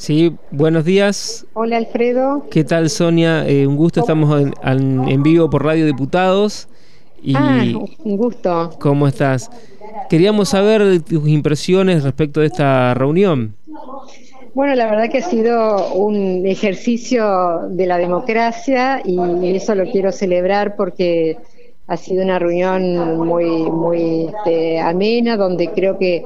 Sí, buenos días. Hola Alfredo. ¿Qué tal Sonia? Eh, un gusto, estamos en, vivo por Radio Diputados. Y ah, un gusto. ¿Cómo estás? Queríamos saber tus impresiones respecto de esta reunión. Bueno, la verdad que ha sido un ejercicio de la democracia y eso lo quiero celebrar porque ha sido una reunión muy, muy este, amena, donde creo que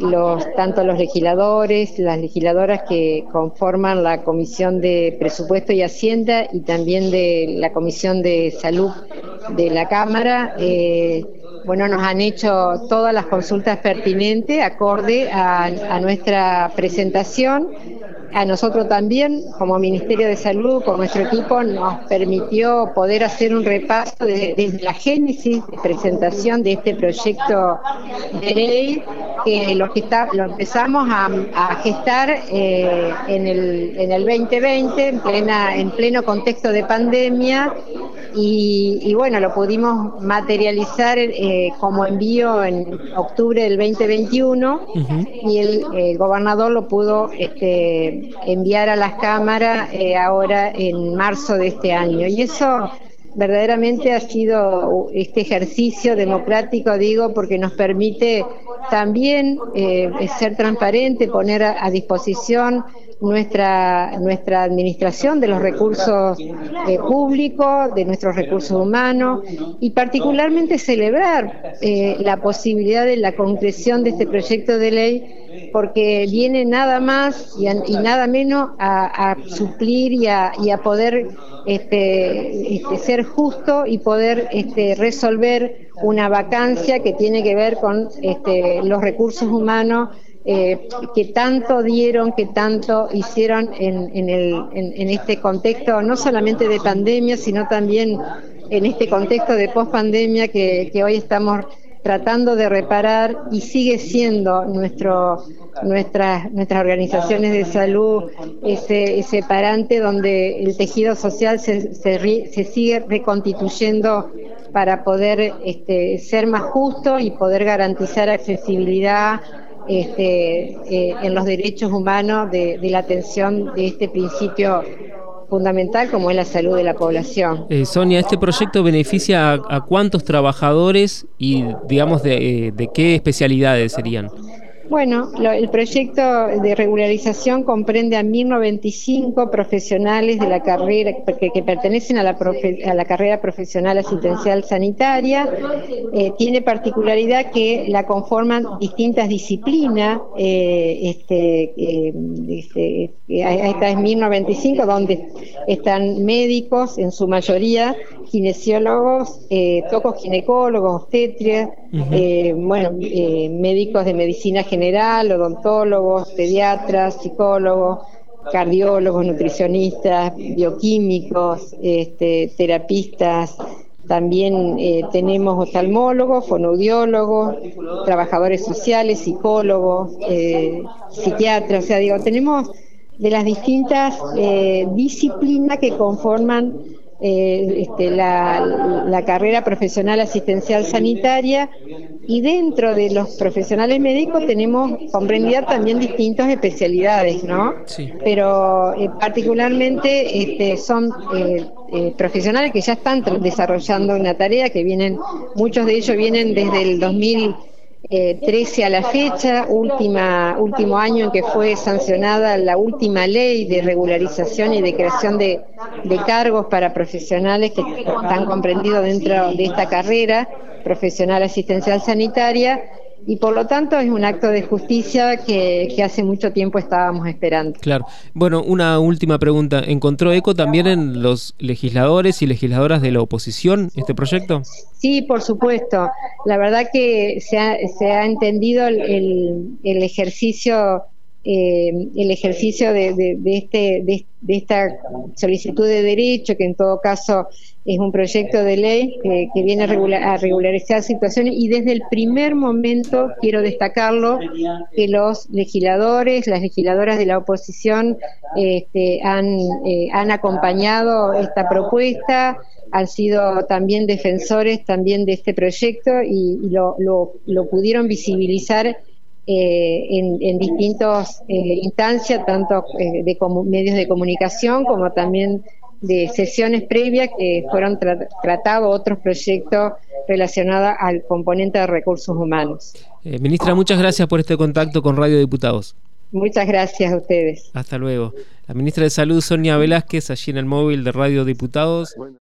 los, tanto los legisladores, las legisladoras que conforman la Comisión de Presupuesto y Hacienda y también de la Comisión de Salud de la Cámara, eh, bueno, nos han hecho todas las consultas pertinentes acorde a, nuestra presentación. A nosotros también, como Ministerio de Salud, con nuestro equipo, nos permitió poder hacer un repaso desde la génesis de presentación de este proyecto de ley, que lo, empezamos a, gestar eh, en, el, en el 2020, en, plena, en pleno contexto de pandemia, y, bueno, lo pudimos materializar eh, como envío en octubre del 2021 y el, gobernador lo pudo este, enviar a las cámaras eh, ahora en marzo de este año. Y eso verdaderamente ha sido este ejercicio democrático, digo, porque nos permite también eh, ser transparente, poner a disposición nuestra, nuestra administración de los recursos eh, públicos, de nuestros recursos humanos y particularmente celebrar eh, la posibilidad de la concreción de este proyecto de ley porque viene nada más y, nada menos a, suplir y a, y a poder este, este, ser justo y poder este, resolver una vacancia que tiene que ver con este, los recursos humanos eh, que tanto dieron, que tanto hicieron en, este contexto, no solamente de pandemia, sino también en este contexto de pospandemia que, que hoy estamos tratando de reparar y sigue siendo nuestro, nuestras, nuestras organizaciones de salud ese, ese parante donde el tejido social se, se, se sigue reconstituyendo para poder este, ser más justo y poder garantizar accesibilidad este, eh, en los derechos humanos de, la atención de este principio fundamental como es la salud de la población. Eh, Sonia, ¿este proyecto beneficia a, cuántos trabajadores y digamos de, de qué especialidades serían? Bueno, el proyecto de regularización comprende a 1.095 profesionales de la carrera que, pertenecen a la, a la, carrera profesional asistencial sanitaria. Eh, tiene particularidad que la conforman distintas disciplinas. Eh, este, eh, este, esta es 1.095, donde están médicos en su mayoría, kinesiólogos, tocos ginecólogos, obstetrias, bueno, médicos de medicina general odontólogos, pediatras, psicólogos, cardiólogos, nutricionistas, bioquímicos, este, terapistas, también eh, tenemos oftalmólogos, fonoaudiólogos, trabajadores sociales, psicólogos, eh, psiquiatras, o sea, digo, tenemos de las distintas eh, disciplinas que conforman eh, este, la, carrera profesional asistencial sanitaria y dentro de los profesionales médicos tenemos comprendida también distintas especialidades, ¿no? Pero eh, particularmente este, son eh, profesionales que ya están desarrollando una tarea, que vienen, muchos de ellos vienen desde el 2000 13 a la fecha, última, último año en que fue sancionada la última ley de regularización y de creación de, de cargos para profesionales que están comprendidos dentro de esta carrera profesional asistencial sanitaria y por lo tanto es un acto de justicia que, hace mucho tiempo estábamos esperando. Claro. Bueno, una última pregunta. ¿Encontró eco también en los legisladores y legisladoras de la oposición este proyecto? Sí, por supuesto. La verdad que se ha, se ha entendido el, el ejercicio eh, el ejercicio de, este, de, esta solicitud de derecho, que en todo caso es un proyecto de ley que viene a, regularizar situaciones. Y desde el primer momento quiero destacarlo que los legisladores, las legisladoras de la oposición este, han, eh, han acompañado esta propuesta, han sido también defensores también de este proyecto y, lo, lo, lo pudieron visibilizar en, en distintas instancias, tanto de medios de comunicación como también de sesiones previas que fueron tratados otros proyectos relacionados al componente de recursos humanos. Eh, ministra, muchas gracias por este contacto con Radio Diputados. Muchas gracias a ustedes. Hasta luego. La ministra de Salud, Sonia Velázquez, allí en el móvil de Radio Diputados.